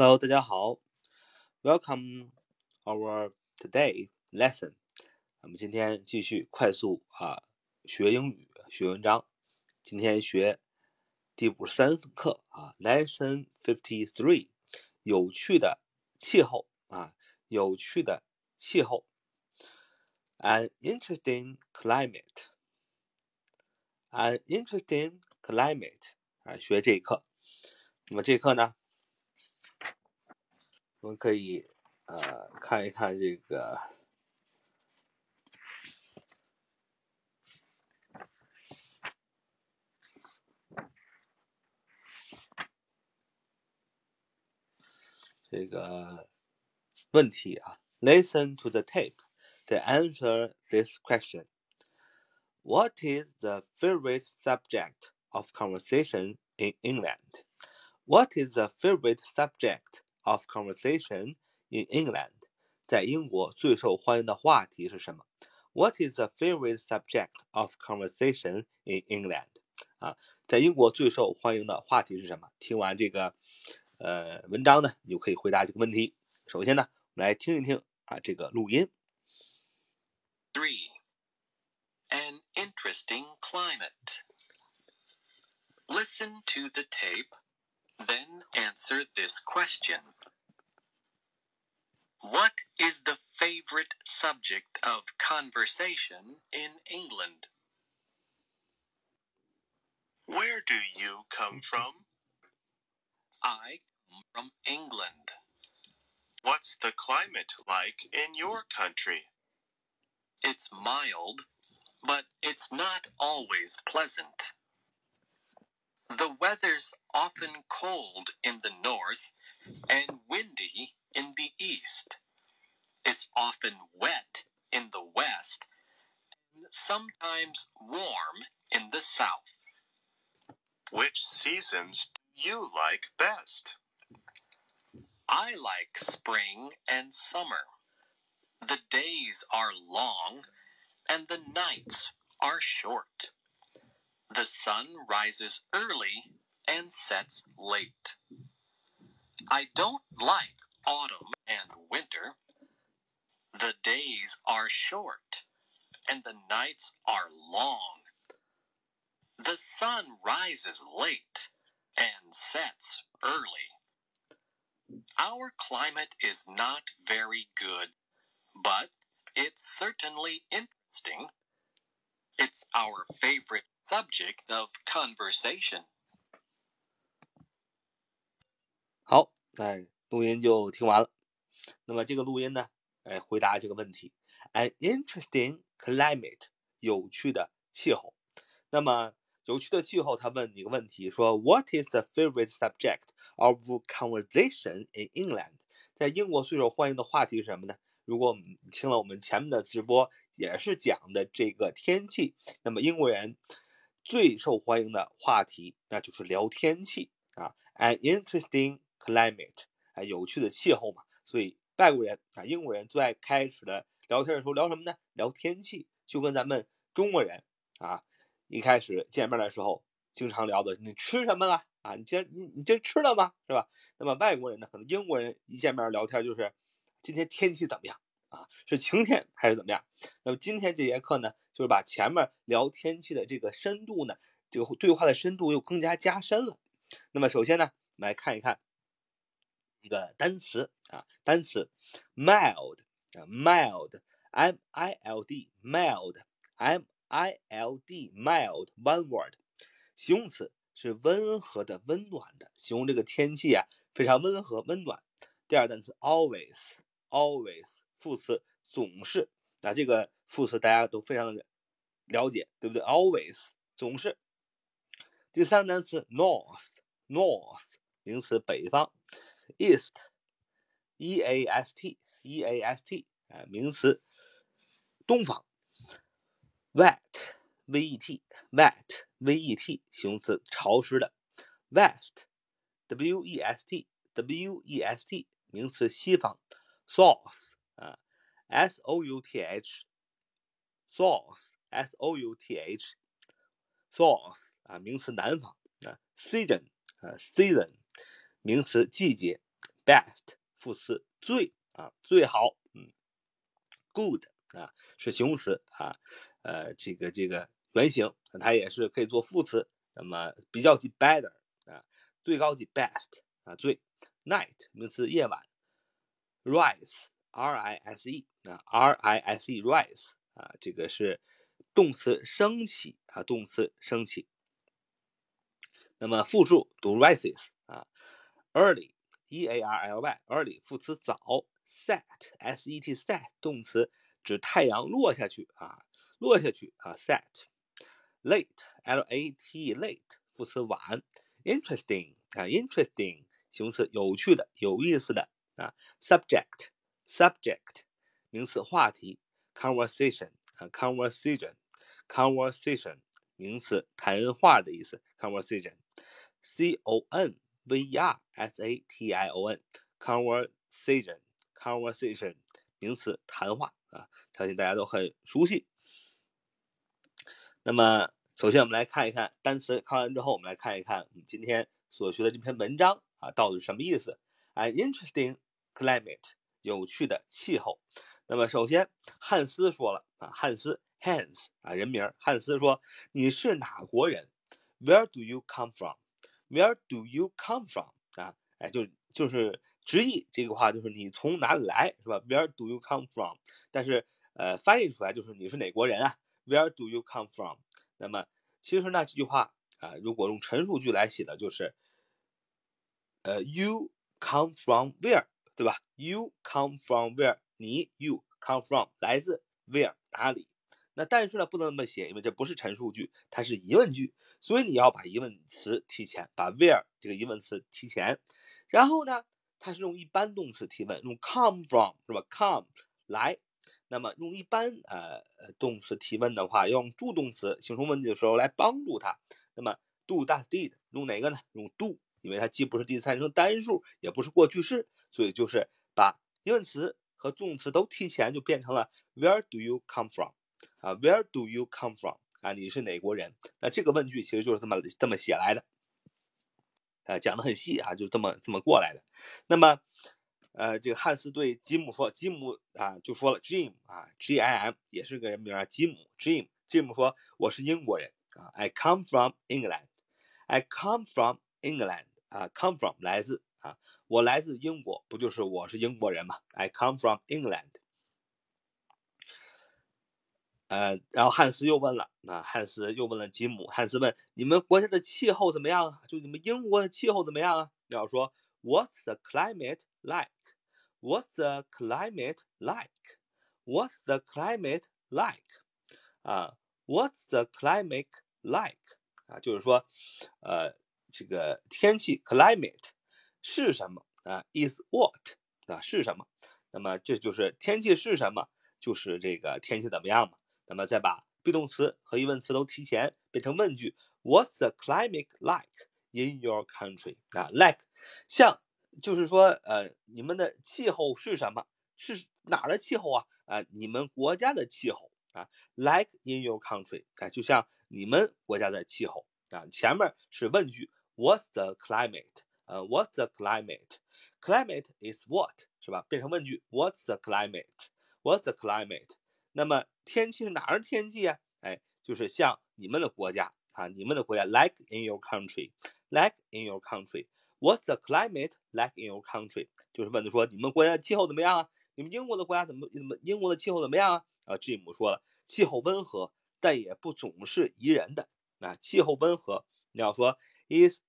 Hello，大家好，Welcome our today lesson。我们今天继续快速啊学英语、学文章。今天学第五十三课啊，Lesson Fifty Three，有趣的气候啊，有趣的气候，An interesting climate，An interesting climate 啊，学这一课。那么这一课呢？我们可以呃看一看这个这个问题啊。Listen to the tape to answer this question. What is the favorite subject of conversation in England? What is the favorite subject of conversation in England，在英国最受欢迎的话题是什么？What is the favorite subject of conversation in England？啊，在英国最受欢迎的话题是什么？听完这个呃文章呢，你就可以回答这个问题。首先呢，我们来听一听啊这个录音。Three, an interesting climate. Listen to the tape, then answer this question. What is the favorite subject of conversation in England? Where do you come from? I come from England. What's the climate like in your country? It's mild, but it's not always pleasant. The weather's often cold in the north and windy in the east. It's often wet in the west and sometimes warm in the south. Which seasons do you like best? I like spring and summer. The days are long and the nights are short. The sun rises early and sets late. I don't like autumn and winter. The days are short and the nights are long. The sun rises late and sets early. Our climate is not very good, but it's certainly interesting. It's our favorite subject of conversation. 好，哎，录音就听完了。那么这个录音呢，哎，回答这个问题：an interesting climate，有趣的气候。那么有趣的气候，他问你个问题，说 What is the favorite subject of conversation in England？在英国最受欢迎的话题是什么呢？如果我们听了我们前面的直播，也是讲的这个天气，那么英国人最受欢迎的话题，那就是聊天气啊，an interesting climate，啊，有趣的气候嘛。所以外国人啊，英国人最爱开始的聊天的时候聊什么呢？聊天气，就跟咱们中国人啊。一开始见面的时候，经常聊的你吃什么了啊？你今你你今吃了吗？是吧？那么外国人呢？可能英国人一见面聊天就是今天天气怎么样啊？是晴天还是怎么样？那么今天这节课呢，就是把前面聊天气的这个深度呢，这个对话的深度又更加加深了。那么首先呢，我们来看一看一个单词啊，单词 mild 啊，mild，m i l d，mild，m。I L D mild one word，形容词是温和的、温暖的，形容这个天气啊非常温和、温暖。第二单词 always，always 副词总是，那这个副词大家都非常的了解，对不对？always 总是。第三单词 north，north 名词北方，east，E A S T，E A S T 啊名词东方。wet v e t wet v e t 形容词潮湿的，west w e s t w e s t 名词西方，south 啊 s o u t h south s o u t h south 啊名词南方啊，season 啊 season 名词季节。Best 副词最啊最好，嗯，good 啊是形容词啊，呃这个这个原形它也是可以做副词，那么比较级 better 啊，最高级 best 啊最，night 名词夜晚，rise r i s e 啊 r i s e rise 啊这个是动词升起啊动词升起，那么复数读 rises 啊 ，early e a r l y early 副词早，set s e t set 动词指太阳落下去啊落下去啊 set。late l a t late 副词晚，interesting 啊 interesting 形容词有趣的有意思的啊，subject subject 名词话题，conversation 啊 conversation conversation 名词谈话的意思，conversation c o n v e r s a t i o n conversation conversation 名词谈话啊，相信大家都很熟悉。那么，首先我们来看一看单词，看完之后，我们来看一看我们今天所学的这篇文章啊，到底是什么意思？An interesting climate，有趣的气候。那么，首先汉斯说了啊，汉斯 Hans 啊，人名汉斯说：“你是哪国人？Where do you come from？” Where do you come from？啊，哎，就就是直译这个话就是你从哪里来，是吧？Where do you come from？但是呃，翻译出来就是你是哪国人啊？Where do you come from？那么其实呢，这句话啊，如果用陈述句来写的就是，呃，You come from where，对吧？You come from where？你 You come from 来自 where 哪里？那但是呢，不能那么写，因为这不是陈述句，它是疑问句，所以你要把疑问词提前，把 where 这个疑问词提前。然后呢，它是用一般动词提问，用 come from 是吧？Come 来。那么用一般呃呃动词提问的话，要用助动词形成问题的时候来帮助它。那么 do does did 用哪个呢？用 do，因为它既不是第三人称单数，也不是过去式，所以就是把疑问词和助动词都提前，就变成了 Where do you come from？啊，Where do you come from？啊，你是哪国人？那这个问句其实就是这么这么写来的，呃，讲的很细啊，就这么这么过来的。那么。呃，这个汉斯对吉姆说，吉姆啊就说了，Jim 啊，G I M 也是个人名啊，吉姆，Jim，吉姆说我是英国人啊，I come from England，I come from England 啊，come from 来自啊，我来自英国，不就是我是英国人嘛？I come from England。呃，然后汉斯又问了，那汉斯又问了吉姆，汉斯问你们国家的气候怎么样啊？就你们英国的气候怎么样啊？要说 What's the climate like？What's the climate like? What's the climate like? 啊，What's the climate like? 啊，就是说，呃，这个天气 climate 是什么啊？Is what 啊？是什么？那么这就是天气是什么？就是这个天气怎么样嘛？那么再把 be 动词和疑问词都提前，变成问句：What's the climate like in your country? 啊，like 像。就是说，呃，你们的气候是什么？是哪儿的气候啊？啊，你们国家的气候啊，like in your country，啊，就像你们国家的气候啊。前面是问句，What's the climate？呃，What's the climate？Climate is what？是吧？变成问句，What's the climate？What's the climate？那么天气是哪儿的天气啊？哎，就是像你们的国家啊，你们的国家，like in your country，like in your country。What's the climate like in your country？就是问的说，你们国家气候怎么样啊？你们英国的国家怎么怎么英国的气候怎么样啊？啊，Jim 说了，气候温和，但也不总是宜人的。啊，气候温和，你要说 is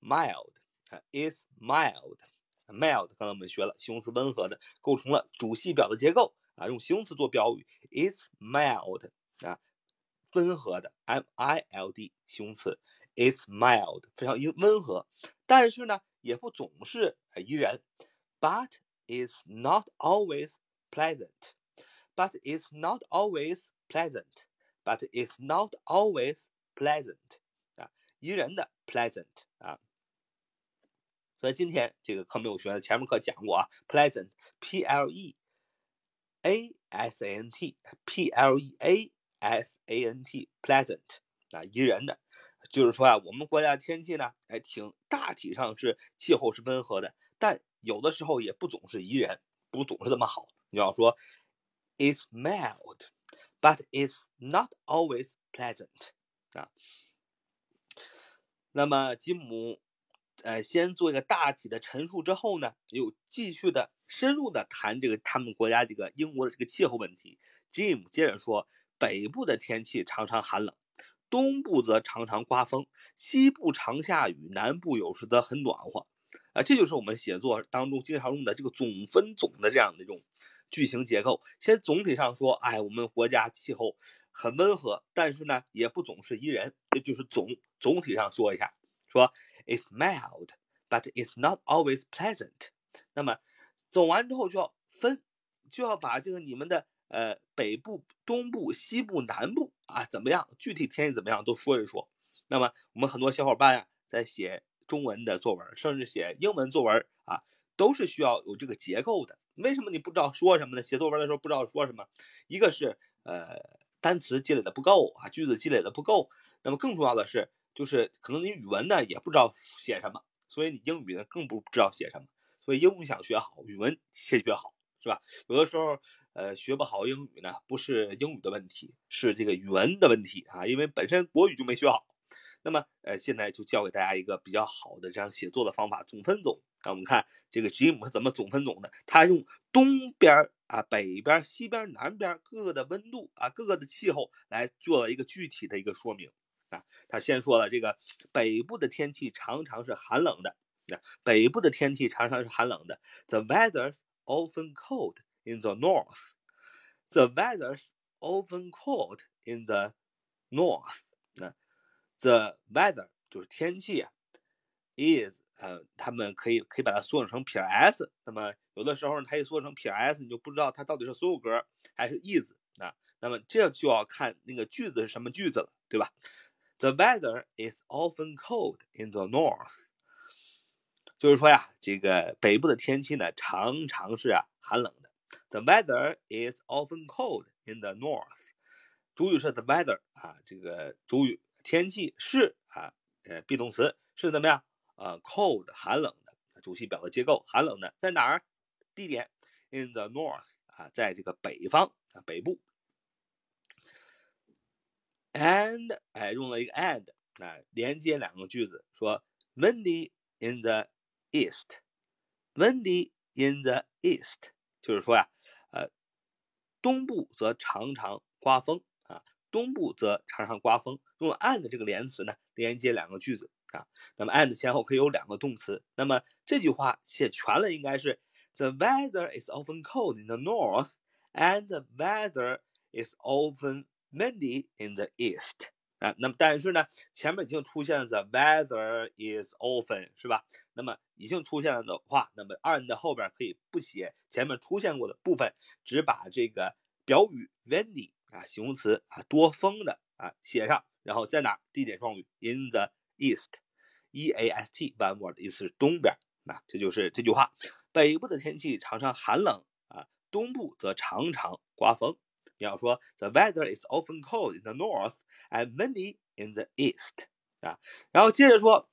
mild，啊，is mild，mild。刚才我们学了形容词温和的，构成了主系表的结构啊，用形容词做标语，it's mild，啊，温和的，m i l d，形容词。It's mild，非常温温和，但是呢，也不总是宜人。But it's not always pleasant. But it's not always pleasant. But it's not always pleasant. 啊，宜人的 pleasant 啊。所以今天这个课没有学，前面课讲过啊，pleasant，p l e a s a n t，p l e a s a n t，pleasant 啊，宜人的。就是说啊，我们国家天气呢，哎，挺大体上是气候是温和的，但有的时候也不总是宜人，不总是这么好。你要说，It's mild, but it's not always pleasant 啊。那么吉姆，呃，先做一个大体的陈述之后呢，又继续的深入的谈这个他们国家这个英国的这个气候问题。Jim 接着说，北部的天气常常寒冷，东部则常常刮风，西部常下雨，南部有时则很暖和。啊，这就是我们写作当中经常用的这个总分总的这样的一种句型结构。先总体上说，哎，我们国家气候很温和，但是呢，也不总是宜人。这就是总总体上说一下，说 it's mild, but it's not always pleasant。那么走完之后就要分，就要把这个你们的呃北部、东部、西部、南部啊怎么样，具体天气怎么样都说一说。那么我们很多小伙伴呀，在写。中文的作文，甚至写英文作文啊，都是需要有这个结构的。为什么你不知道说什么呢？写作文的时候不知道说什么，一个是呃单词积累的不够啊，句子积累的不够。那么更重要的是，就是可能你语文呢也不知道写什么，所以你英语呢更不知道写什么。所以英语想学好，语文先学好，是吧？有的时候呃学不好英语呢，不是英语的问题，是这个语文的问题啊，因为本身国语就没学好。那么，呃，现在就教给大家一个比较好的这样写作的方法，总分总。那我们看这个吉姆是怎么总分总的？他用东边啊、北边、西边、南边各个的温度啊、各个的气候来做了一个具体的一个说明啊。他先说了这个北部的天气常常是寒冷的，北部的天气常常是寒冷的。The weather's often cold in the north. The weather's often cold in the north. 那 The weather 就是天气啊，is 呃，他们可以可以把它缩写成撇 s。那么有的时候呢，它一缩成撇 s，你就不知道它到底是所有格还是 is 啊。那么这就要看那个句子是什么句子了，对吧？The weather is often cold in the north。 就是说呀，这个北部的天气呢，常常是啊寒冷的。The weather is often cold in the north。主语是 the weather 啊，这个主语。天气是啊，呃，be 动词是怎么样？呃，cold 寒冷的，主系表的结构寒冷的，在哪儿？地点 in the north 啊，在这个北方啊，北部。and 哎，用了一个 and 啊，连接两个句子，说 windy in the east，windy in the east，就是说呀，呃，东部则常常刮风啊。东部则常常刮风，用 and 这个连词呢连接两个句子啊。那么 and 前后可以有两个动词。那么这句话写全了应该是 The weather is often cold in the north, and the weather is often windy in the east 啊。那么但是呢，前面已经出现了 the weather is often 是吧？那么已经出现了的话，那么 and 后边可以不写前面出现过的部分，只把这个表语 windy。啊，形容词啊，多风的啊，写上，然后在哪？地点状语，in the east，e a s t，one word，意思是东边。那这就是这句话。北部的天气常常寒冷啊，东部则常常刮风。你要说 the weather is often cold in the north and windy in the east 啊，然后接着说，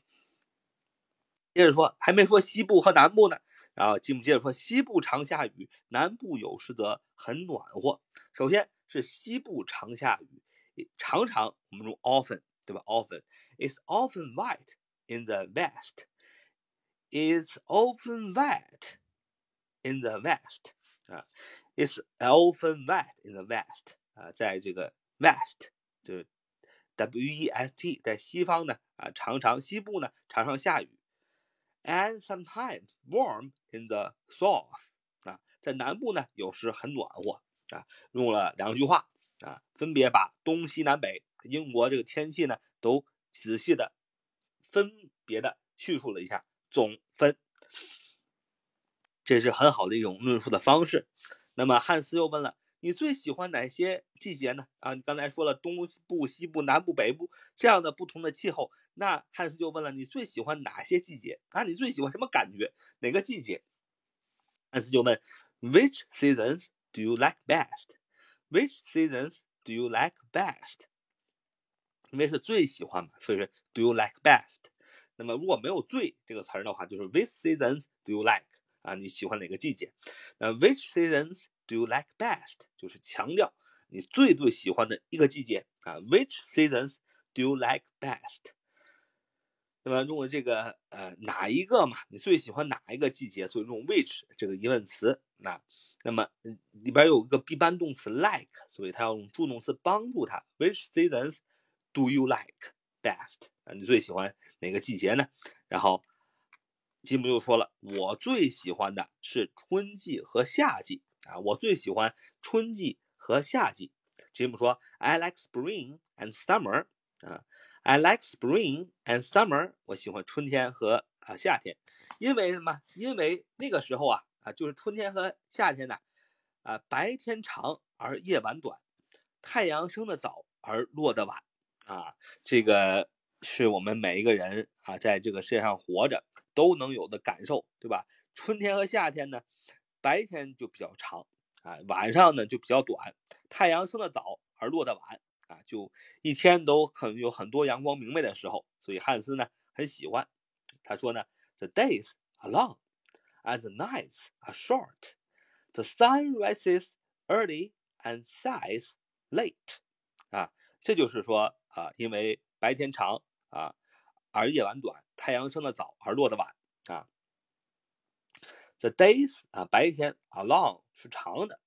接着说，还没说西部和南部呢。然后吉姆接着说，西部常下雨，南部有时则很暖和。首先。是西部常下雨，常常我们用 often 对吧？often is often wet in the west. Is often wet in the west 啊 It's often wet in the west 啊，在这个 west 就是 W E S T 在西方呢啊，常常西部呢常常下雨，and sometimes warm in the south 啊，在南部呢有时很暖和。啊，用了两句话啊，分别把东西南北英国这个天气呢，都仔细的分别的叙述了一下，总分，这是很好的一种论述的方式。那么汉斯又问了，你最喜欢哪些季节呢？啊，你刚才说了东部、西部、南部、北部这样的不同的气候，那汉斯就问了，你最喜欢哪些季节？啊，你最喜欢什么感觉？哪个季节？汉斯就问，Which seasons？Do you like best? Which seasons do you like best? 因为是最喜欢嘛，所以是 Do you like best? 那么如果没有最这个词儿的话，就是 Which seasons do you like? 啊，你喜欢哪个季节？那 Which seasons do you like best？就是强调你最最喜欢的一个季节啊。Which seasons do you like best？那么用的这个呃哪一个嘛？你最喜欢哪一个季节？所以用 which 这个疑问词。那那么里边有一个 be 班动词 like，所以它要用助动词帮助它。Which seasons do you like best？啊，你最喜欢哪个季节呢？然后吉姆又说了，我最喜欢的是春季和夏季啊，我最喜欢春季和夏季。吉姆说，I like spring and summer 啊。I like spring and summer。我喜欢春天和啊夏天，因为什么？因为那个时候啊啊就是春天和夏天呢，啊白天长而夜晚短，太阳升得早而落得晚啊。这个是我们每一个人啊在这个世界上活着都能有的感受，对吧？春天和夏天呢，白天就比较长啊，晚上呢就比较短，太阳升得早而落得晚。啊，就一天都很有很多阳光明媚的时候，所以汉斯呢很喜欢。他说呢，The days are long and the nights are short. The sun rises early and sets late. 啊，这就是说啊，因为白天长啊，而夜晚短，太阳升得早而落得晚啊。The days 啊，白天 a long 是长的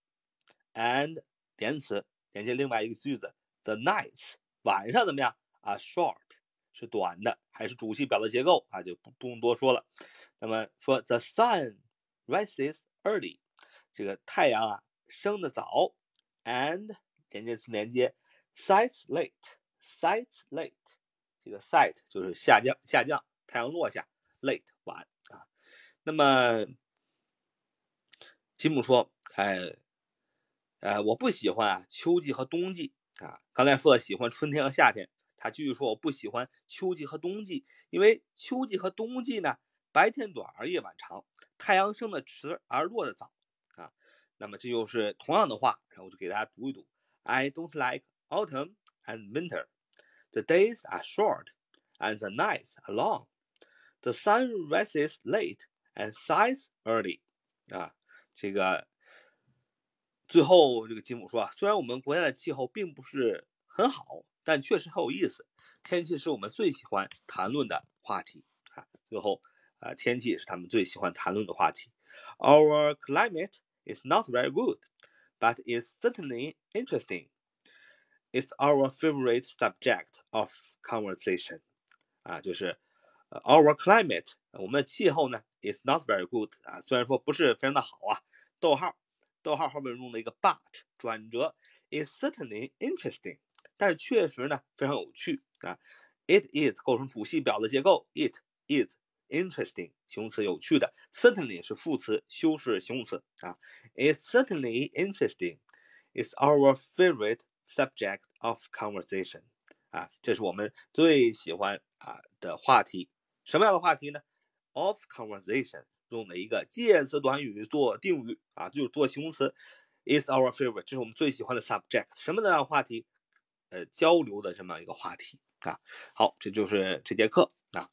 ，and 连词连接另外一个句子。The nights 晚上怎么样啊？Short 是短的，还是主系表的结构啊？就不不用多说了。那么说 The sun rises early，这个太阳啊升的早，and 连接词连接 sets late，sets late，这个 set 就是下降下降，太阳落下，late 晚啊。那么吉姆说，哎，呃，我不喜欢啊秋季和冬季。啊，刚才说了喜欢春天和夏天，他继续说我不喜欢秋季和冬季，因为秋季和冬季呢，白天短而夜晚长，太阳升的迟而落的早啊。那么这就是同样的话，然后我就给大家读一读：I don't like autumn and winter. The days are short and the nights are long. The sun rises late and sets early. 啊，这个。最后，这个吉姆说啊，虽然我们国家的气候并不是很好，但确实很有意思。天气是我们最喜欢谈论的话题啊。最后，啊，天气是他们最喜欢谈论的话题。Our climate is not very good, but it's certainly interesting. It's our favorite subject of conversation. 啊，就是，our climate，我们的气候呢，is not very good 啊，虽然说不是非常的好啊。逗号。逗号后面用了一个 but 转折，is certainly interesting，但是确实呢非常有趣啊。It is 构成主系表的结构，it is interesting 形容词有趣的，certainly 是副词修饰形容词啊。It's certainly interesting. It's our favorite Subject of conversation 啊，这是我们最喜欢啊的话题。什么样的话题呢？Of conversation。用的一个介词短语做定语啊，就是做形容词，is our favorite，这是我们最喜欢的 subject，什么的话题？呃，交流的这么一个话题啊。好，这就是这节课啊。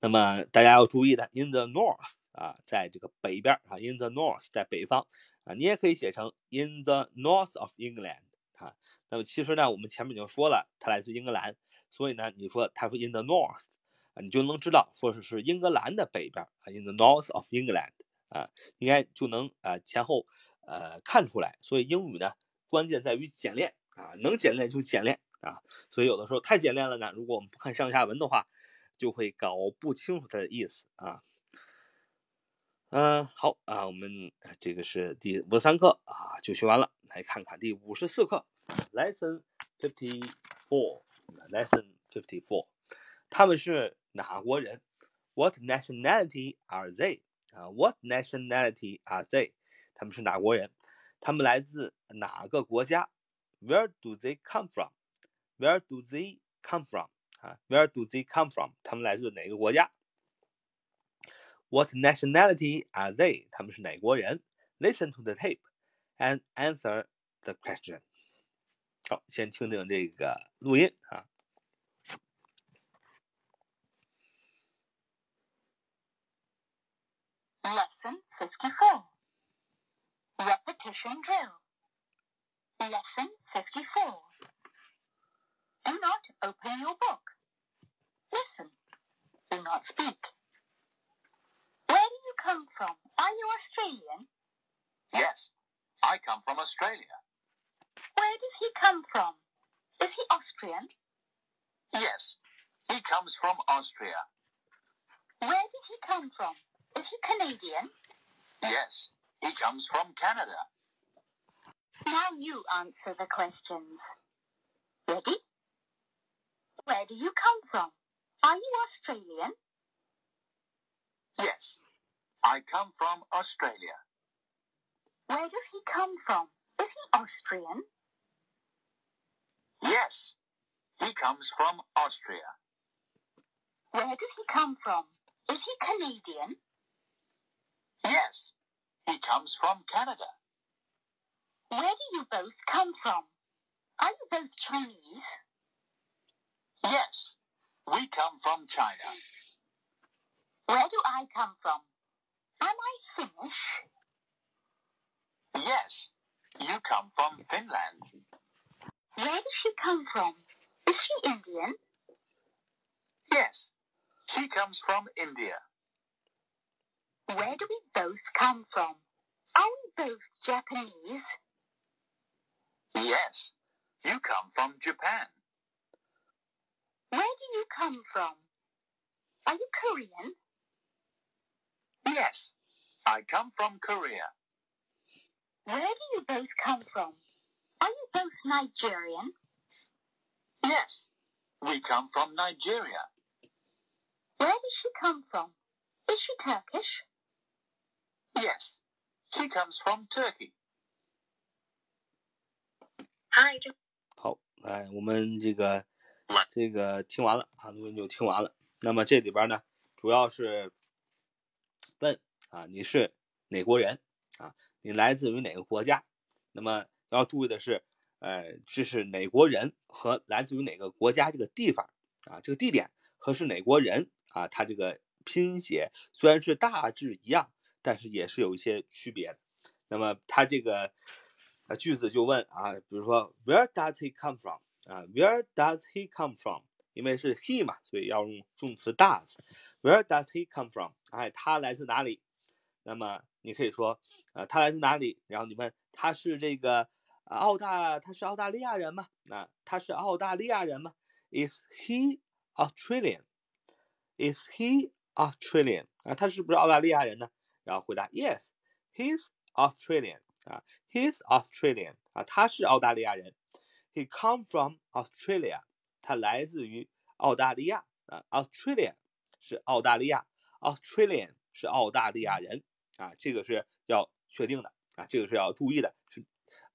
那么大家要注意的，in the north 啊，在这个北边啊，in the north 在北方啊，你也可以写成 in the north of England 啊。那么其实呢，我们前面已经说了，它来自英格兰，所以呢，你说它说 in the north 啊。你就能知道，说是是英格兰的北边啊，in the north of England 啊，应该就能啊前后呃看出来。所以英语呢，关键在于简练啊，能简练就简练啊。所以有的时候太简练了呢，如果我们不看上下文的话，就会搞不清楚它的意思啊。嗯，好啊，我们这个是第五十三课啊，就学完了。来看看第五十四课，Lesson fifty four，Lesson fifty four，他们是。哪国人？What nationality are they？啊，What nationality are they？他们是哪国人？他们来自哪个国家？Where do they come from？Where do they come from？啊，Where do they come from？他们来自哪个国家 What nationality are they? listen to the tape and answer the question. lesson 54 Repetition Drill Lesson 54 Do not open your book. Listen. Do not speak. Where come from? Are you Australian? Yes, I come from Australia. Where does he come from? Is he Austrian? Yes, he comes from Austria. Where does he come from? Is he Canadian? Yes, he comes from Canada. Now you answer the questions. Ready? Where do you come from? Are you Australian? Yes, I come from Australia. Where does he come from? Is he Austrian? Yes, he comes from Austria. Where does he come from? Is he Canadian? Yes, he comes from Canada. Where do you both come from? Are you both Chinese? Yes, we come from China. Where do I come from? Am I Finnish? Yes, you come from Finland. Where does she come from? Is she Indian? Yes, she comes from India. Where do we both come from? Are we both Japanese? Yes, you come from Japan. Where do you come from? Are you Korean? Yes, I come from Korea. Where do you both come from? Are you both Nigerian? Yes, we come from Nigeria. Where does she come from? Is she Turkish? Yes, she comes from Turkey. Hi, 好，来，我们这个这个听完了啊，录音就听完了。那么这里边呢，主要是 问啊，你是哪国人啊？你来自于哪个国家？那么要注意的是，呃，这是哪国人和来自于哪个国家这个地方啊，这个地点和是哪国人啊，它这个拼写虽然是大致一样，但是也是有一些区别的。那么它这个呃句子就问啊，比如说 Where does he come from？啊，Where does he come from？因为是 he 嘛，所以要用动词 does。Where does he come from？哎，他来自哪里？那么你可以说，呃，他来自哪里？然后你问他是这个澳大，他是澳大利亚人吗？啊，他是澳大利亚人吗？Is he Australian？Is he Australian？啊，他是不是澳大利亚人呢？然后回答 Yes，he's Australian。啊，he's Australian。啊，他是澳大利亚人。He come from Australia。他来自于澳大利亚。啊，Australia 是澳大利亚，Australian 是澳大利亚人。啊，这个是要确定的。啊，这个是要注意的，是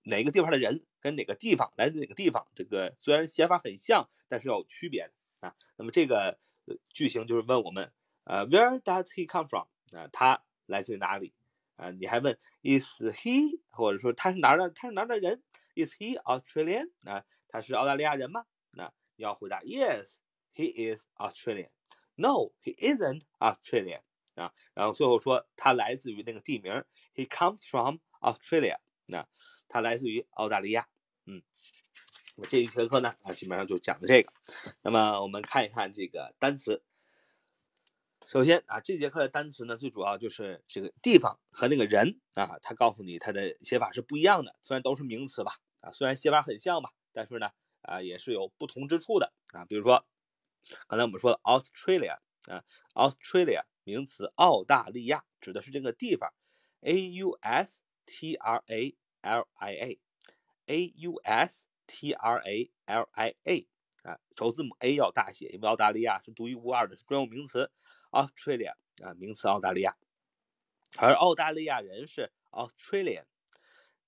哪个地方的人跟哪个地方来自哪个地方。这个虽然写法很像，但是要有区别。啊，那么这个句型就是问我们，呃，Where does he come from？啊，他来自于哪里？啊，你还问 Is he？或者说他是哪儿的？他是哪儿的人？Is he Australian？啊，他是澳大利亚人吗？那你要回答 Yes，he is Australian。No，he isn't Australian。啊，然后最后说他来自于那个地名，He comes from Australia。那他来自于澳大利亚。嗯，那么这一节课呢，啊，基本上就讲的这个。那么我们看一看这个单词。首先啊，这节课的单词呢，最主要就是这个地方和那个人啊，他告诉你它的写法是不一样的。虽然都是名词吧，啊，虽然写法很像吧，但是呢，啊，也是有不同之处的啊。比如说，刚才我们说的 Australia 啊，Australia 名词，澳大利亚指的是这个地方，A U S T R A L I A，A U S T R A L I A 啊，首字母 A 要大写，因为澳大利亚是独一无二的，是专有名词。Australia 啊，名词澳大利亚，而澳大利亚人是 Australian，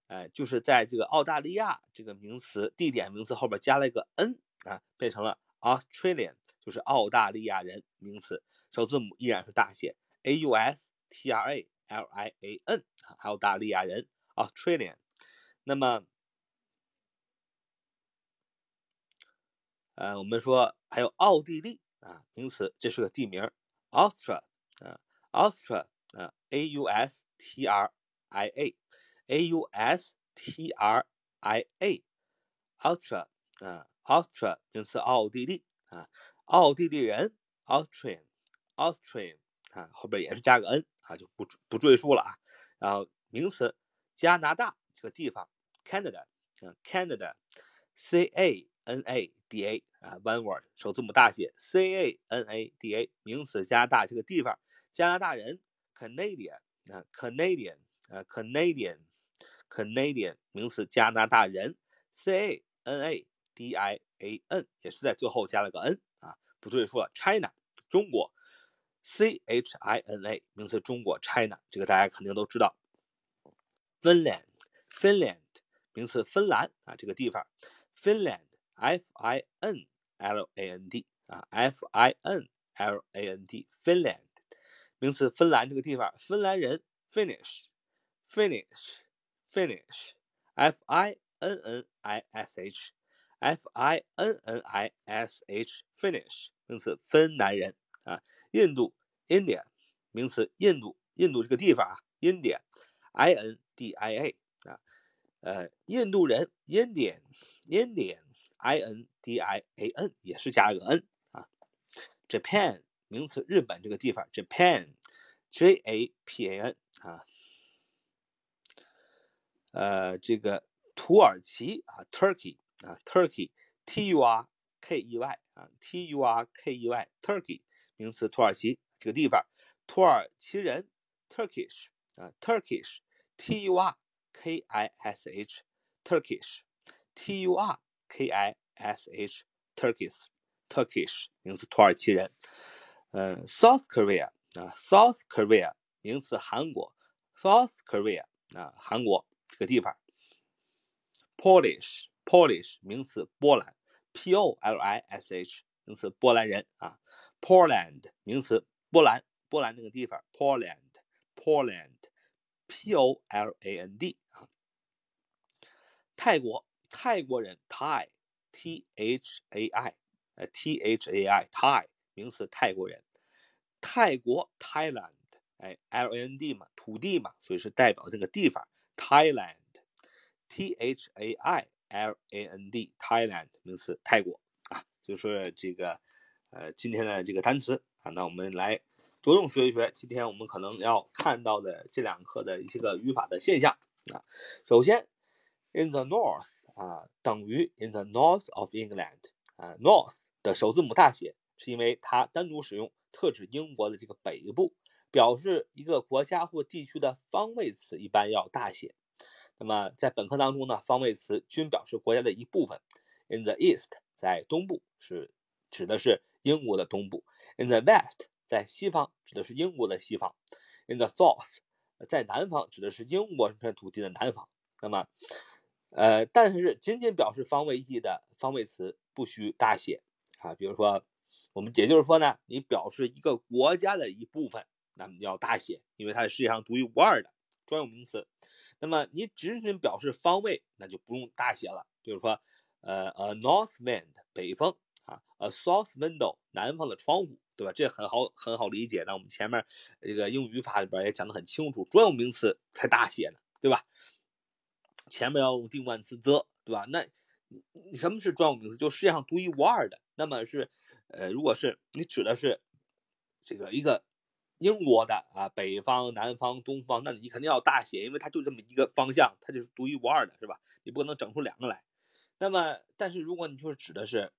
哎，就是在这个澳大利亚这个名词地点名词后边加了一个 n 啊，变成了 Australian，就是澳大利亚人名词，首字母依然是大写 A U S T R A L I A N 啊，澳大利亚人 Australian。那么，呃，我们说还有奥地利啊，名词，这是个地名。Austria 啊，Austria 啊，A U S T R I A a u s t r i a，Austria 啊，Austria 名词奥地利啊，奥地利人 Austrian，Austrian 啊，后边也是加个 n 啊，就不不赘述了啊。然后名词加拿大这个地方 Canada 啊，Canada，C A N A D A 啊，one word 首字母大写 C A N A D A 名词加拿大这个地方，加拿大人 Canadian 啊，Canadian 啊，Canadian，Canadian 名词加拿大人 C A N A D I A N 也是在最后加了个 n，不赘述了。China 中国 C H I N A 名词中国 China 这个大家肯定都知道。Finland Finland 名词芬兰啊这个地方 Finland F I N L A N D 啊，F I N L A N D Finland 名词芬兰这个地方，芬兰人，Finish，Finish，Finish，F I N N I S H，F I N N I S H，Finish 名词芬兰人啊，印度 India 名词印度，印度这个地方啊，India，I N D I A 啊，呃，印度人 Indian，Indian。I N D I A N 也是加了个 n 啊，Japan 名词日本这个地方，Japan，J A P A N 啊，呃，这个土耳其啊，Turkey 啊，Turkey，T U R K E Y 啊，T U R K E Y，Turkey 名词土耳其这个地方，土耳其人 Turkish 啊，Turkish，T U R K I S H，Turkish，T U R K I S H，Turkish，Turkish 名词土耳其人。嗯，South Korea 啊，South Korea 名词韩国，South Korea 啊，韩国这个地方。Polish，Polish 名词波兰，P O L I S H 名词波兰人啊。Poland 名词波兰，波兰那个地方，Poland，Poland，P O L A N D 啊。泰国。泰国人 Thai，T H A I，呃 T H A I，Thai 名词泰国人。泰国 Thailand，哎 L A N D 嘛，土地嘛，所以是代表这个地方 Thailand，T H A I L A N D，Thailand 名词泰国啊，就是这个呃今天的这个单词啊，那我们来着重学一学今天我们可能要看到的这两课的一些个语法的现象啊。首先，in the north。啊，等于 in the north of England 啊，north 的首字母大写，是因为它单独使用，特指英国的这个北部，表示一个国家或地区的方位词一般要大写。那么在本课当中呢，方位词均表示国家的一部分。in the east 在东部是指的是英国的东部，in the west 在西方指的是英国的西方，in the south 在南方指的是英国这片土地的南方。那么呃，但是仅仅表示方位意义的方位词不需大写啊。比如说，我们也就是说呢，你表示一个国家的一部分，那么要大写，因为它是世界上独一无二的专有名词。那么你仅仅表示方位，那就不用大写了。比如说，呃，a north wind 北风啊，a south window 南方的窗户，对吧？这很好很好理解。那我们前面这个英语语法里边也讲得很清楚，专有名词才大写呢，对吧？前面要用定冠词 the，对吧？那什么是专有名词？就世界上独一无二的。那么是，呃，如果是你指的是这个一个英国的啊，北方、南方、东方，那你肯定要大写，因为它就这么一个方向，它就是独一无二的，是吧？你不可能整出两个来。那么，但是如果你就是指的是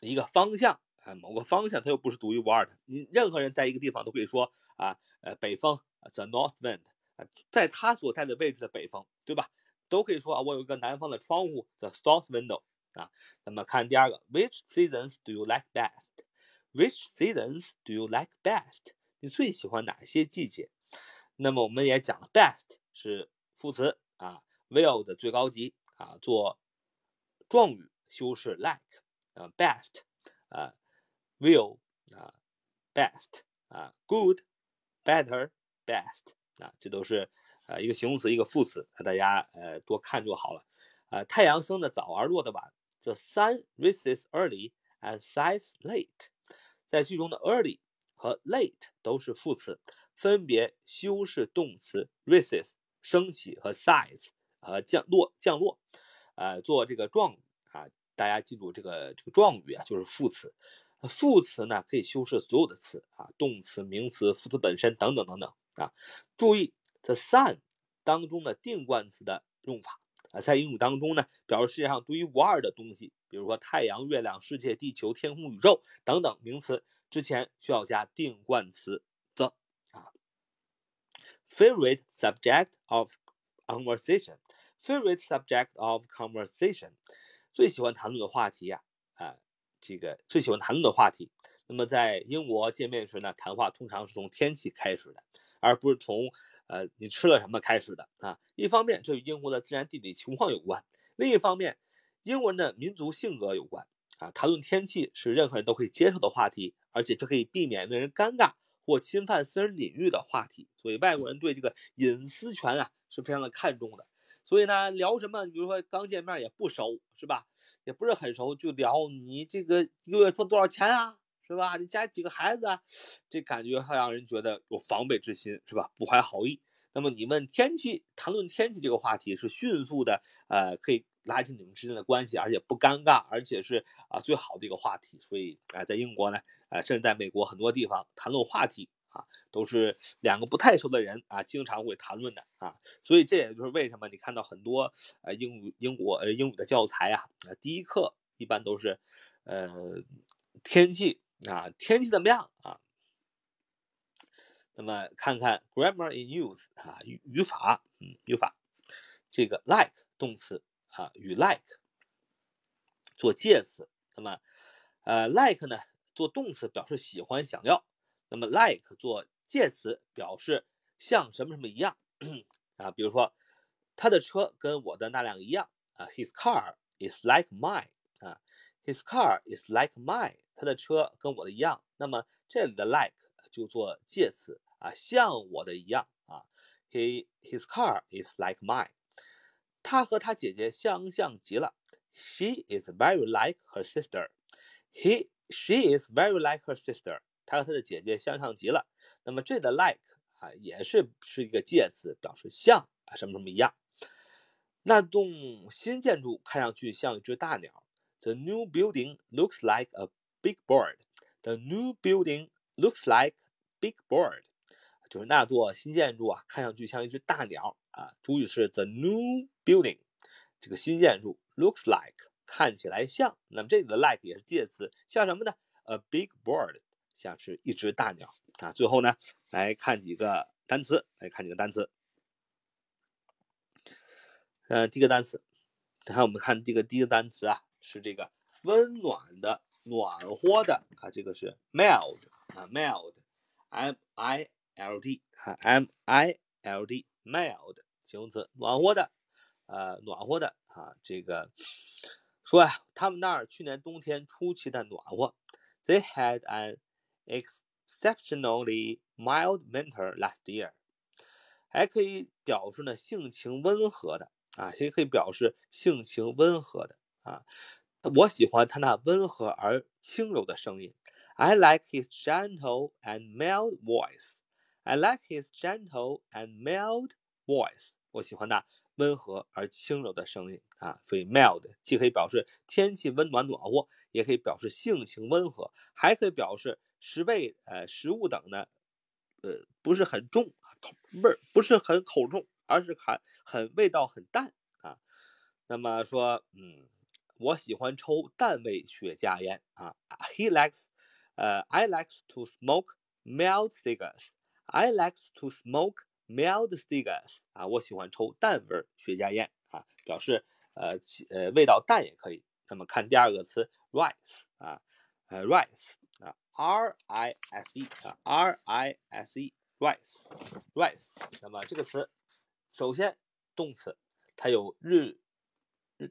一个方向啊，某个方向，它又不是独一无二的。你任何人在一个地方都可以说啊，呃，北风，the north wind，啊，在他所在的位置的北风，对吧？都可以说啊，我有一个南方的窗户，the south window 啊。那么看第二个，Which seasons do you like best？Which seasons do you like best？你最喜欢哪些季节？那么我们也讲了，best 是副词啊，will 的最高级啊，做状语修饰 like 啊，best 啊，will 啊，best 啊，good，better，best 啊，这都是。呃，一个形容词，一个副词，大家呃多看就好了。呃，太阳升得早而落得晚，The sun rises early and sets late。在句中的 early 和 late 都是副词，分别修饰动词 rises 升起和 size 和降落降落，呃，做这个状语啊。大家记住这个这个状语啊，就是副词。副词呢可以修饰所有的词啊，动词、名词、副词本身等等等等啊。注意 the sun 当中的定冠词的用法啊，在英语当中呢，表示世界上独一无二的东西，比如说太阳、月亮、世界、地球、天空、宇宙等等名词之前需要加定冠词 the 啊。Favorite subject of conversation，favorite subject of conversation，最喜欢谈论的话题呀啊。这个最喜欢谈论的话题。那么在英国见面时呢，谈话通常是从天气开始的，而不是从呃你吃了什么开始的啊。一方面，这与英国的自然地理情况有关；另一方面，英国人的民族性格有关啊。谈论天气是任何人都可以接受的话题，而且这可以避免令人尴尬或侵犯私人领域的话题。所以外国人对这个隐私权啊是非常的看重的。所以呢，聊什么？比如说刚见面也不熟，是吧？也不是很熟，就聊你这个一个月赚多少钱啊，是吧？你家几个孩子啊？这感觉会让人觉得有防备之心，是吧？不怀好意。那么你问天气，谈论天气这个话题是迅速的，呃，可以拉近你们之间的关系，而且不尴尬，而且是啊最好的一个话题。所以啊，在英国呢，啊，甚至在美国很多地方谈论话题。啊，都是两个不太熟的人啊，经常会谈论的啊，所以这也就是为什么你看到很多呃英语英国呃英语的教材啊，那第一课一般都是呃天气啊，天气怎么样啊？那么看看 grammar in use 啊，语语法，嗯，语法，这个 like 动词啊，与 like 做介词，那么呃 like 呢做动词表示喜欢想要。那么，like 做介词表示像什么什么一样 啊，比如说他的车跟我的那辆一样啊，His car is like mine 啊，His car is like mine，他的车跟我的一样。那么这里的 like 就做介词啊，像我的一样啊，He his car is like mine，他和他姐姐相像极了，She is very like her sister，He she is very like her sister。他和他的姐姐相像极了，那么这个 like 啊也是是一个介词，表示像啊什么什么一样。那栋新建筑看上去像一只大鸟。The new building looks like a big bird. The new building looks like big bird，就是那座新建筑啊，看上去像一只大鸟啊。主语是 the new building，这个新建筑 looks like 看起来像，那么这里的 like 也是介词，像什么呢？A big bird。像是一只大鸟啊！最后呢，来看几个单词，来看几个单词。呃，第一个单词，看我们看这个第一个单词啊，是这个温暖的、暖和的啊，这个是 mild 啊，mild，m i l d 啊，m i l d，mild 形容词，暖和的，呃，暖和的啊，这个说呀，他们那儿去年冬天出奇的暖和，they had an exceptionally mild winter last year，还可以表示呢性情温和的啊，也可以表示性情温和的啊。我喜欢他那温和而轻柔的声音。I like his gentle and mild voice. I like his gentle and mild voice. 我喜欢那温和而轻柔的声音啊。所以 mild 既可以表示天气温暖暖和，也可以表示性情温和，还可以表示。食味，呃，食物等呢，呃，不是很重，口味不是很口重，而是很很味道很淡啊。那么说，嗯，我喜欢抽淡味雪茄烟啊。He likes，呃，I likes to smoke mild cigars. I like to smoke mild cigars. 啊，我喜欢抽淡味雪茄烟啊，表示呃呃味道淡也可以。那么看第二个词，rice 啊，呃，rice 啊。R I S E 啊，R I S E，rise，rise。那么这个词，首先动词，它有日、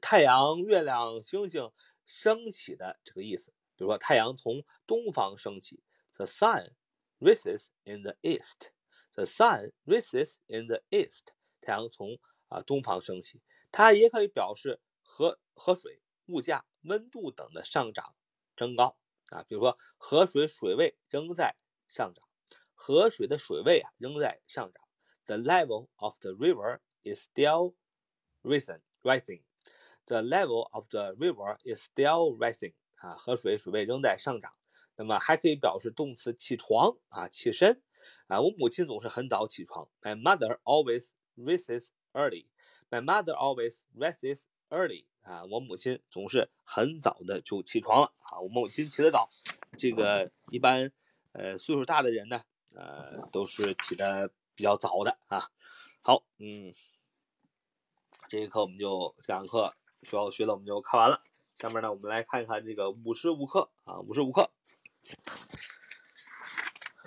太阳、月亮、星星升起的这个意思。比如说，太阳从东方升起，The sun rises in the east。The sun rises in the east。太阳从啊东方升起，它也可以表示河河水、物价、温度等的上涨、增高。啊，比如说河水水位仍在上涨，河水的水位啊仍在上涨。The level of the river is still rising rising. The level of the river is still rising. 啊，河水水位仍在上涨。那么还可以表示动词起床啊，起身啊。我母亲总是很早起床。My mother always rises early. My mother always rises early. 啊，我母亲总是很早的就起床了啊。我母亲起得早，这个一般呃岁数大的人呢，呃都是起得比较早的啊。好，嗯，这一课我们就这堂课需要学的我们就看完了。下面呢，我们来看一看这个五十五课啊，五十五课，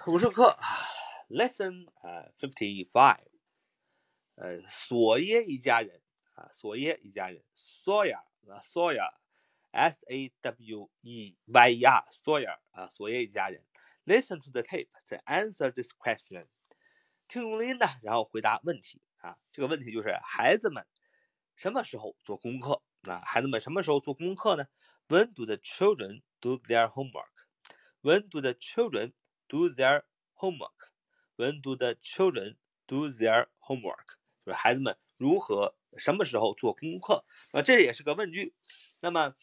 五十课，Lesson 啊，Fifty Five，呃，索耶一家人啊，索耶一家人，Sawyer 啊，Sawyer，S A W E Y E R，Sawyer 啊，索耶一家人，Listen to the tape, then answer this question。听录音呢，然后回答问题啊。这个问题就是孩子们什么时候做功课？啊，孩子们什么时候做功课呢？When do the children do their homework? When do the children do their homework? When do the children do their homework? 就是孩子们如何什么时候做功课？那这也是个问句。那么，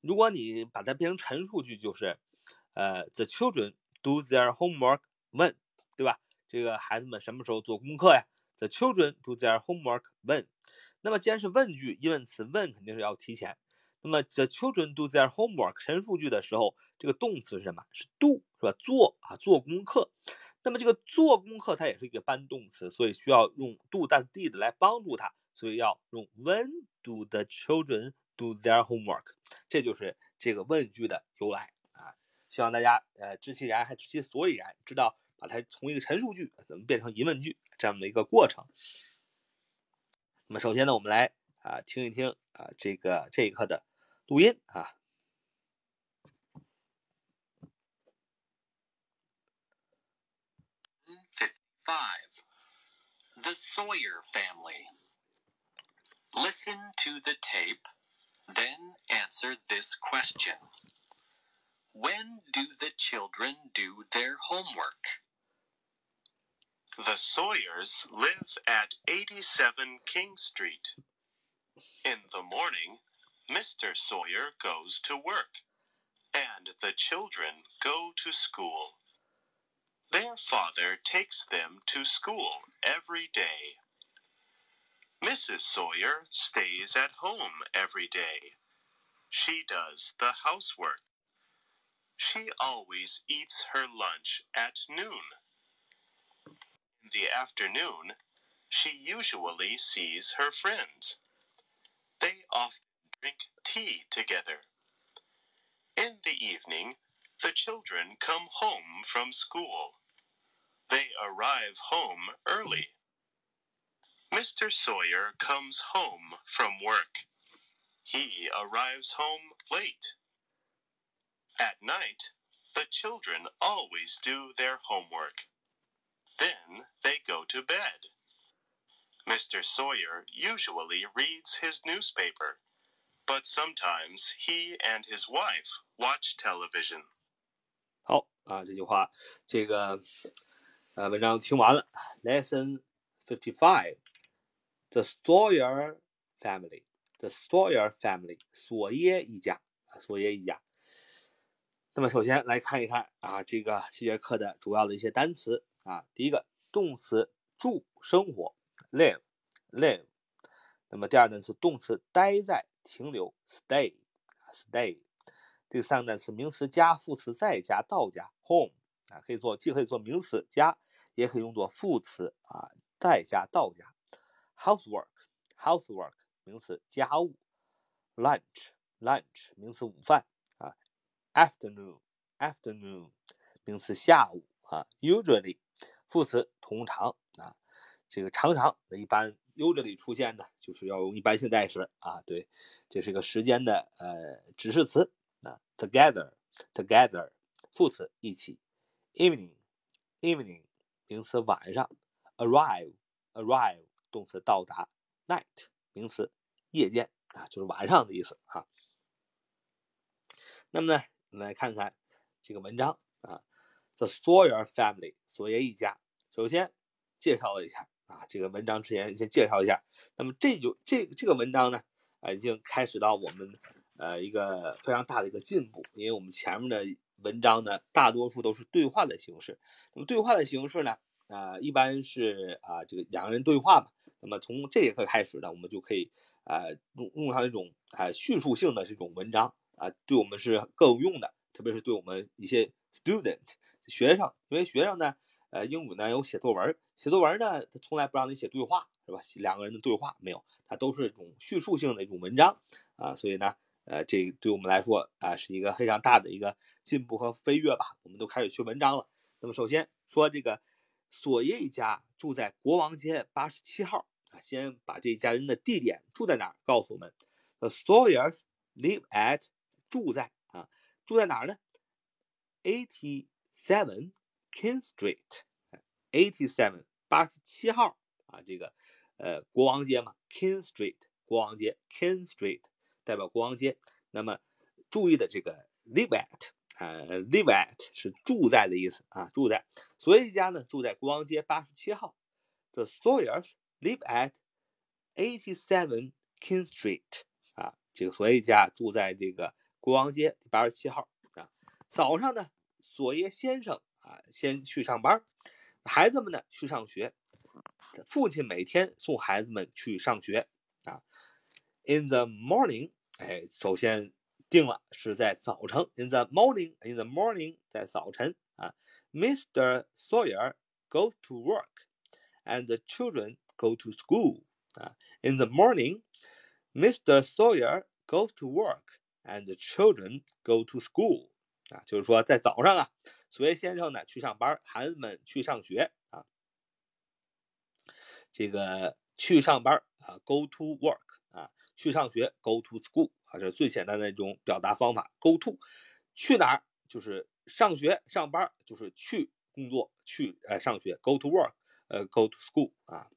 如果你把它变成陈述句，就是呃，the children do their homework when，对吧？这个孩子们什么时候做功课呀？The children do their homework when。那么既然是问句，疑问词 when 肯定是要提前。那么 the children do their homework 陈述句的时候，这个动词是什么？是 do 是吧？做啊，做功课。那么这个做功课它也是一个搬动词，所以需要用 do 带 did 来帮助它，所以要用 when do the children do their homework？这就是这个问句的由来啊。希望大家呃知其然还知其所以然，知道把它从一个陈述句怎么变成疑问句这样的一个过程。那么首先呢，我们来啊听一听啊这个这一课的录音啊。55. The Sawyer family. Listen to the tape, then answer this question. When do the children do their homework? The Sawyers live at 87 King Street. In the morning, Mr. Sawyer goes to work, and the children go to school. Their father takes them to school every day. Mrs. Sawyer stays at home every day. She does the housework. She always eats her lunch at noon. In the afternoon, she usually sees her friends. They often drink tea together. In the evening, the children come home from school. They arrive home early. Mr. Sawyer comes home from work. He arrives home late. At night, the children always do their homework. Then they go to bed. Mr. Sawyer usually reads his newspaper, but sometimes he and his wife watch television. 好啊，这句话，这个呃文章听完了。Lesson fifty five, the Sawyer family, the Sawyer family，索耶一家啊，索耶一家。那么首先来看一看啊，这个这节课的主要的一些单词啊。第一个动词住生活，live live。那么第二单词动词待在停留，stay stay。第三个单词名词加副词再加到家，home 啊，可以做既可以做名词加，也可以用作副词啊，再加到家。housework housework 名词家务，lunch lunch 名词午饭啊，afternoon afternoon 名词下午啊，usually 副词通常啊，这个常常的一般 usually 出现的就是要用一般性代时啊，对，这是个时间的呃指示词。啊，together together 副词一起，evening evening 名词晚上，arrive arrive 动词到达，night 名词夜间啊，就是晚上的意思啊。那么呢，我们来看看这个文章啊，The Sawyer family 索耶一家。首先介绍一下啊。这个文章之前先介绍一下，那么这就这这个文章呢，啊，已经开始到我们呃一个非常大的一个进步，因为我们前面的文章呢，大多数都是对话的形式。那么对话的形式呢，啊，一般是啊这个两个人对话嘛。那么从这节课开始呢，我们就可以啊用用上这种啊叙述性的这种文章啊，对我们是更有用的，特别是对我们一些 student 学生，因为学生呢，呃，英语呢有写作文，写作文呢，他从来不让你写对话，是吧？两个人的对话没有，它都是一种叙述性的一种文章啊，所以呢，呃，这对我们来说啊是一个非常大的一个进步和飞跃吧。我们都开始学文章了。那么首先说这个。索耶一家住在国王街八十七号啊，先把这一家人的地点住在哪儿告诉我们。The Sawyers live at 住在啊，住在哪儿呢？Eighty seven King Street，Eighty seven 八十七号啊，这个呃国王街嘛，King Street 国王街，King Street 代表国王街。那么注意的这个 live at。呃，live at 是住在的意思啊，住在。所以家呢住在国王街八十七号。The Sawyers live at eighty seven King Street 啊，这个索耶家住在这个国王街八十七号啊。早上呢，索耶先生啊先去上班，孩子们呢去上学。父亲每天送孩子们去上学啊。In the morning，哎，首先。定了是在早晨，in the morning，in the morning，在早晨啊。Mr. Sawyer goes to work, and the children go to school 啊。In the morning, Mr. Sawyer goes to work, and the children go to school 啊，就是说在早上啊，索耶先生呢去上班，孩子们去上学啊。这个去上班啊，go to work 啊， 去上学，go to school。啊，这是最简单的一种表达方法。Go to，去哪儿就是上学上班，就是去工作去呃上学。Go to work，呃，go to school 啊。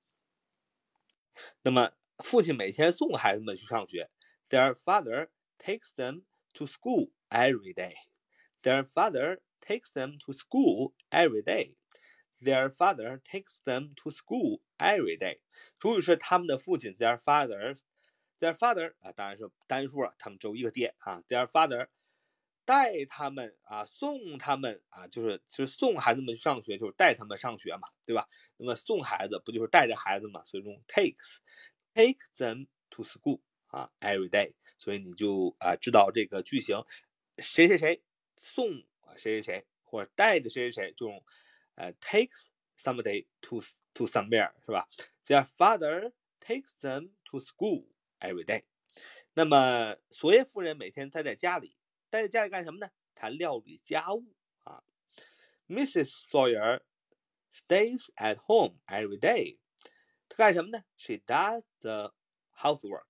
那么父亲每天送孩子们去上学。Their father takes them to school every day. Their father takes them to school every day. Their father takes them to school every day. 主语是他们的父亲。Their father Their father 啊，当然是单数了，他们只有一个爹啊。Their father 带他们啊，送他们啊，就是其实送孩子们上学，就是带他们上学嘛，对吧？那么送孩子不就是带着孩子嘛？所以用 takes，take them to school 啊，every day。所以你就啊知道这个句型，谁谁谁送啊谁谁谁，或者带着谁谁谁，就用呃 takes somebody to to somewhere 是吧？Their father takes them to school。Every day，那么索耶夫人每天待在家里，待在家里干什么呢？她料理家务啊。Mrs. Sawyer stays at home every day。她干什么呢？She does the housework。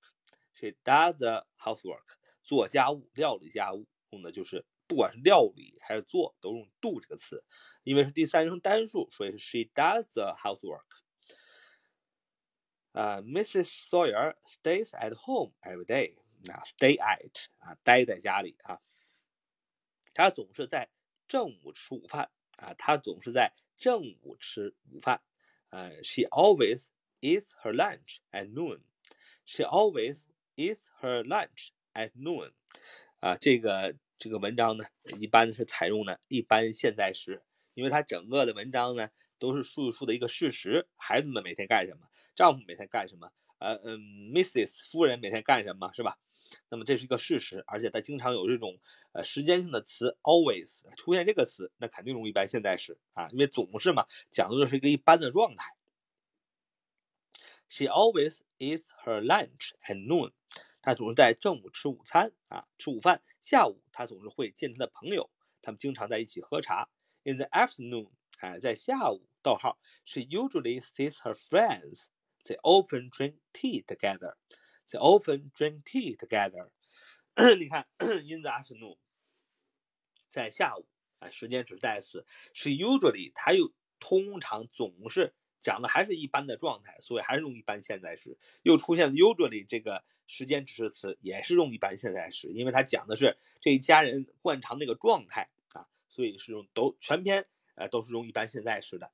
She does the housework。做家务，料理家务，用的就是不管是料理还是做，都用 do 这个词，因为是第三人称单数，所以是 She does the housework。呃，Mrs. Sawyer stays at home every day。啊，stay at 啊，待在家里啊。她总是在正午吃午饭啊，她总是在正午吃午饭。呃，She always eats her lunch at noon. She always eats her lunch at noon. 啊，这个这个文章呢，一般是采用的一般现在时，因为它整个的文章呢。都是述述的一个事实，孩子们每天干什么，丈夫每天干什么，呃嗯，Mrs. 夫人每天干什么，是吧？那么这是一个事实，而且它经常有这种呃时间性的词，always 出现这个词，那肯定用一般现在时啊，因为总是嘛，讲的就是一个一般的状态。She always eats her lunch at noon，她总是在正午吃午餐啊，吃午饭。下午她总是会见她的朋友，他们经常在一起喝茶。In the afternoon，哎，在下午。逗号，She usually sees her friends. They often drink tea together. They often drink tea together. 你看，in the afternoon，在下午啊，时间指代词。She usually，它又通常总是讲的还是一般的状态，所以还是用一般现在时。又出现了 usually 这个时间指示词，也是用一般现在时，因为它讲的是这一家人惯常那个状态啊，所以是用都全篇。呃，都是用一般现在时的。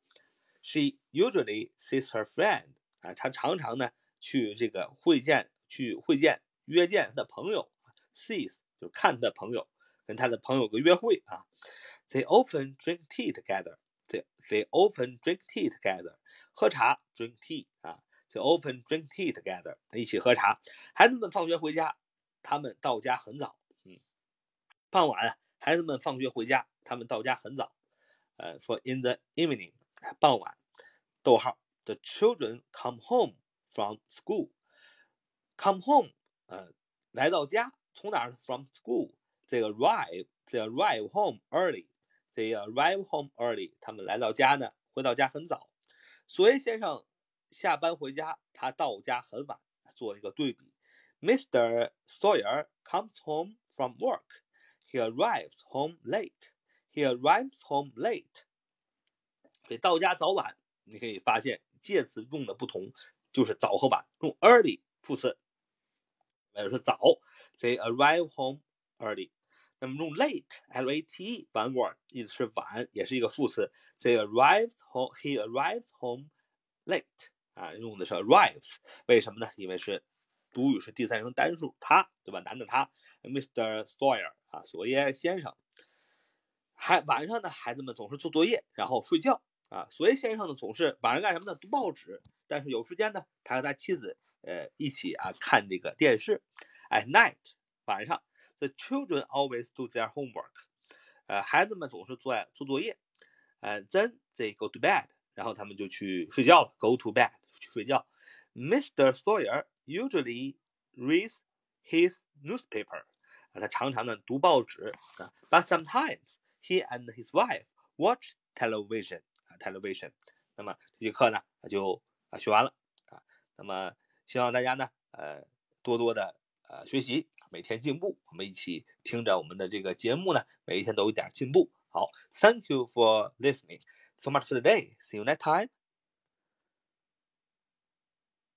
She usually sees her friend 啊，她常常呢去这个会见，去会见约见她的朋友，sees 就看她的朋友，跟她的朋友个约会啊。They often drink tea together. They they often drink tea together. 喝茶 drink tea 啊。They often drink tea together. 一起喝茶。孩子们放学回家，他们到家很早。嗯，傍晚，孩子们放学回家，他们到家很早。呃，说 in the evening，傍晚。逗号，the children come home from school。come home，呃，来到家，从哪儿？from school。这个 arrive，they arrive home early，they arrive home early。他们来到家呢，回到家很早。索耶先生下班回家，他到家很晚，做了一个对比。Mr. Sawyer comes home from work. He arrives home late. He arrives home late. 所以到家早晚。你可以发现介词用的不同，就是早和晚。用 early 副词，也就是早，they arrive home early。那么用 late，l-a-t-e，晚晚意思是晚，也是一个副词。they arrives home，he arrives home late。啊，用的是 arrives，为什么呢？因为是主语是第三人称单数，他，对吧？男的他，Mr. Sawyer 啊，索耶先生。还晚上呢，孩子们总是做作业，然后睡觉。啊，所以先生呢总是晚上干什么呢？读报纸。但是有时间呢，他和他妻子呃一起啊看这个电视。At night，晚上，the children always do their homework。呃，孩子们总是做做作业。呃，then they go to bed，然后他们就去睡觉了。Go to bed，去睡觉。Mr. Sawyer usually reads his newspaper。啊，他常常呢读报纸啊。But sometimes he and his wife watch television 啊。television，那么这节课呢就啊学完了啊，那么希望大家呢呃多多的呃学习，每天进步，我们一起听着我们的这个节目呢，每一天都有点进步。好，Thank you for listening. So much for today. See you next time.